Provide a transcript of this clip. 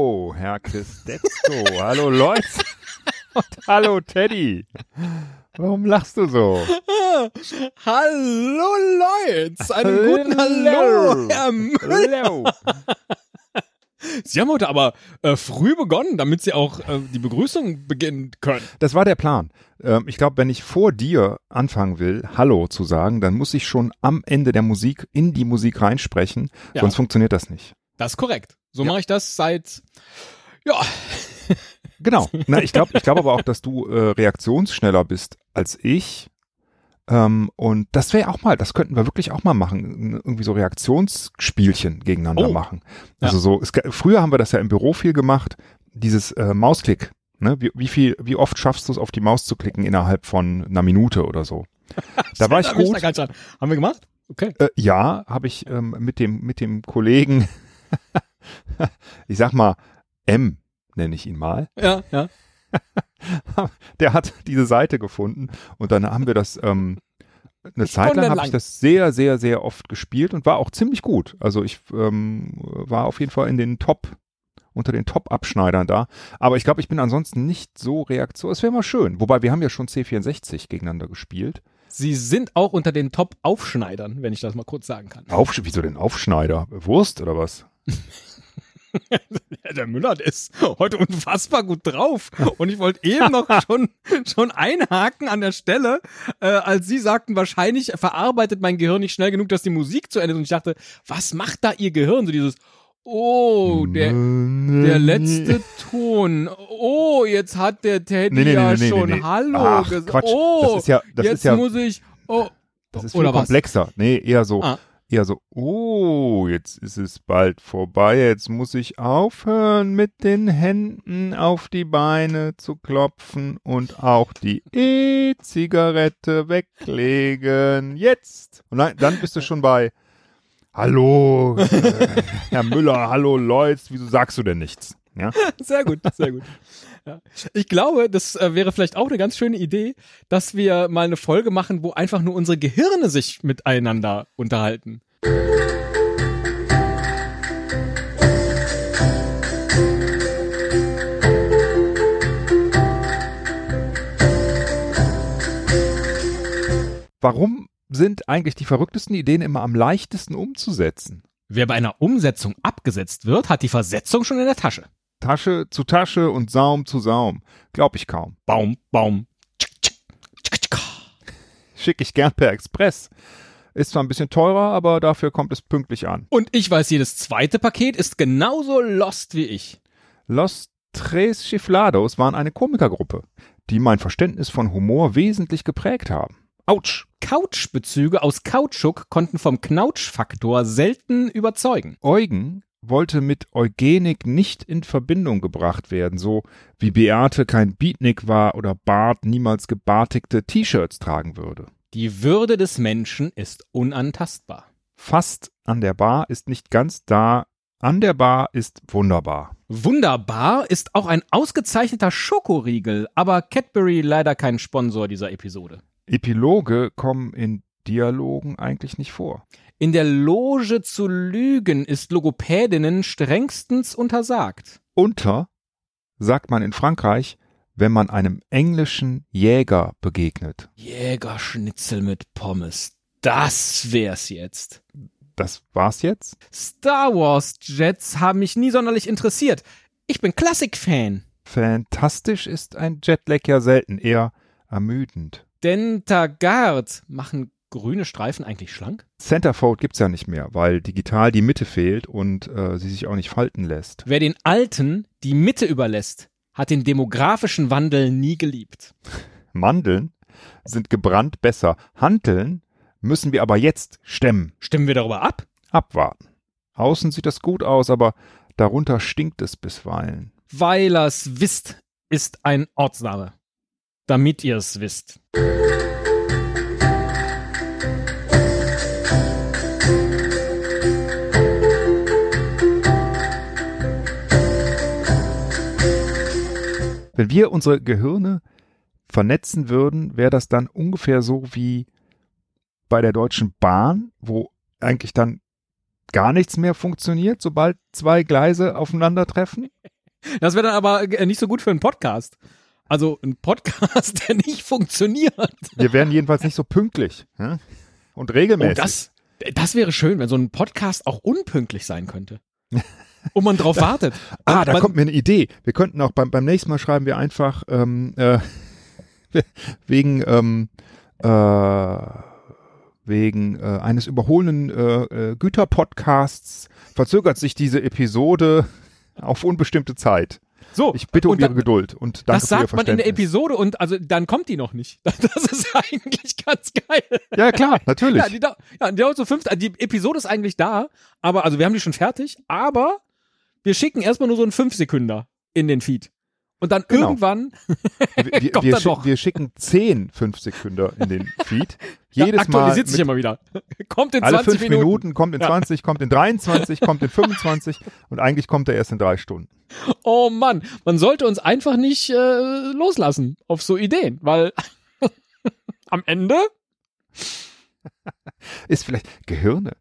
Hallo, Herr Christetzko. hallo, Leute. Und hallo, Teddy. Warum lachst du so? Hallo, Leute. Einen guten Hallo, Herr Müller. Hallo. Sie haben heute aber äh, früh begonnen, damit Sie auch äh, die Begrüßung beginnen können. Das war der Plan. Ähm, ich glaube, wenn ich vor dir anfangen will, Hallo zu sagen, dann muss ich schon am Ende der Musik in die Musik reinsprechen, Ja. sonst funktioniert das nicht. Das ist korrekt. So Ja. mache ich das seit, ja, Genau. Na, ich glaube ich glaub aber auch, dass du äh, reaktionsschneller bist als ich. Ähm, und das wäre auch mal, das könnten wir wirklich auch mal machen. Irgendwie so Reaktionsspielchen gegeneinander Oh. machen. Ja. Also so, es, früher haben wir das ja im Büro viel gemacht, dieses äh, Mausklick. Ne? Wie, wie viel, wie oft schaffst du es, auf die Maus zu klicken innerhalb von einer Minute oder so? Da war ich gut. Haben wir gemacht? Okay. Äh, ja, habe ich ähm, mit dem mit dem Kollegen, ich sag mal M nenne ich ihn mal. Ja, ja. der hat diese Seite gefunden und dann haben wir das ähm, eine Zeit lang habe ich das sehr, sehr, sehr oft gespielt und war auch ziemlich gut. Also ich ähm, war auf jeden Fall in den Top, unter den Top-Abschneidern da. Aber ich glaube, ich bin ansonsten nicht so reaktion. Es wäre mal schön. Wobei wir haben ja schon C64 gegeneinander gespielt. Sie sind auch unter den Top-Aufschneidern, wenn ich das mal kurz sagen kann. Auf, wieso denn Aufschneider? Wurst oder was? Der Müller der ist heute unfassbar gut drauf. Und ich wollte eben noch schon, schon einhaken an der Stelle, äh, als Sie sagten, wahrscheinlich verarbeitet mein Gehirn nicht schnell genug, dass die Musik zu Ende ist. Und ich dachte, was macht da Ihr Gehirn? So dieses, oh, der, der letzte Ton. Oh, jetzt hat der Teddy Nee, nee, ja nee, schon. Hallo Ach, gesagt. Quatsch. Oh, Das ist ja, das jetzt ist ja, muss ich, oh, das ist viel oder was? komplexer. Nee, eher so, Ah. Eher so, oh, jetzt ist es bald vorbei, jetzt muss ich aufhören, mit den Händen auf die Beine zu klopfen und auch die E-Zigarette weglegen. Jetzt! Und dann, dann bist du schon bei, hallo, äh, Herr Müller, hallo Leute, wieso sagst du denn nichts? Ja? Sehr gut, sehr gut. Ja. Ich glaube, das äh, wäre vielleicht auch eine ganz schöne Idee, dass wir mal eine Folge machen, wo einfach nur unsere Gehirne sich miteinander unterhalten. Warum sind eigentlich die verrücktesten Ideen immer am leichtesten umzusetzen? Wer bei einer Umsetzung abgesetzt wird, hat die Versetzung schon in der Tasche. Tasche zu Tasche und Saum zu Saum. Glaub ich kaum. Baum, Baum. Schicke ich gern per Express. Ist zwar ein bisschen teurer, aber dafür kommt es pünktlich an. Und ich weiß, jedes zweite Paket ist genauso lost wie ich. Los Tres Chiflados waren eine Komikergruppe, die mein Verständnis von Humor wesentlich geprägt haben. Autsch! Couchbezüge aus Kautschuk konnten vom Knautschfaktor selten überzeugen. Eugen wollte mit Eugenik nicht in Verbindung gebracht werden, so wie Beate kein Beatnik war oder Bart niemals gebartigte T-Shirts tragen würde. Die Würde des Menschen ist unantastbar. Fast an der Bar ist nicht ganz da, an der Bar ist wunderbar. Wunderbar ist auch ein ausgezeichneter Schokoriegel, aber Cadbury leider kein Sponsor dieser Episode. Epiloge kommen in Dialogen eigentlich nicht vor. In der Loge zu lügen ist Logopädinnen strengstens untersagt. Unter sagt man in Frankreich, wenn man einem englischen Jäger begegnet. Jägerschnitzel mit Pommes. Das wär's jetzt. Das war's jetzt? Star Wars Jets haben mich nie sonderlich interessiert. Ich bin Klassik-Fan. Fantastisch ist ein Jetlag ja selten, eher ermüdend. Dentagard machen grüne Streifen eigentlich schlank? Centerfold gibt's ja nicht mehr, weil digital die Mitte fehlt und äh, sie sich auch nicht falten lässt. Wer den Alten die Mitte überlässt, hat den demografischen Wandel nie geliebt. Mandeln sind gebrannt besser. Hanteln müssen wir aber jetzt stemmen. Stimmen wir darüber ab? Abwarten. Außen sieht das gut aus, aber darunter stinkt es bisweilen. Weilers wisst ist ein Ortsname. Damit ihr es wisst. Wenn wir unsere Gehirne vernetzen würden, wäre das dann ungefähr so wie bei der Deutschen Bahn, wo eigentlich dann gar nichts mehr funktioniert, sobald zwei Gleise aufeinandertreffen? Das wäre dann aber äh, nicht so gut für einen Podcast. Also ein Podcast, der nicht funktioniert. Wir wären jedenfalls nicht so pünktlich ja? und regelmäßig. Oh, das, das wäre schön, wenn so ein Podcast auch unpünktlich sein könnte. Und man drauf wartet. ah, da man, kommt mir eine Idee. Wir könnten auch beim, beim nächsten Mal schreiben wir einfach ähm, äh, wegen ähm, äh, wegen äh, eines überholenden äh, äh, Güterpodcasts verzögert sich diese Episode auf unbestimmte Zeit. So, Ich bitte um Ihre da- Geduld und danke das für Ihr sagt man in der. Episode und also dann kommt die noch nicht. Das ist eigentlich ganz geil. Ja, klar, natürlich. Ja, die, dau- ja, die dauert so fünf, die Episode ist eigentlich da, aber, also wir haben die schon fertig, aber wir schicken erstmal nur so einen Fünf-Sekünder in den Feed. Und dann Genau. irgendwann, wir, kommt wir, er schick, doch. wir schicken zehn Fünf-Sekünder in den Feed. ja, Jedes Mal aktualisiert sich mit immer wieder. Kommt in alle 20 fünf Minuten. Minuten. kommt in Ja. 20, kommt in 23, kommt in 25 und eigentlich kommt er erst in drei Stunden. Oh Mann, man sollte uns einfach nicht äh, loslassen auf so Ideen, weil am Ende Ist vielleicht Gehirne.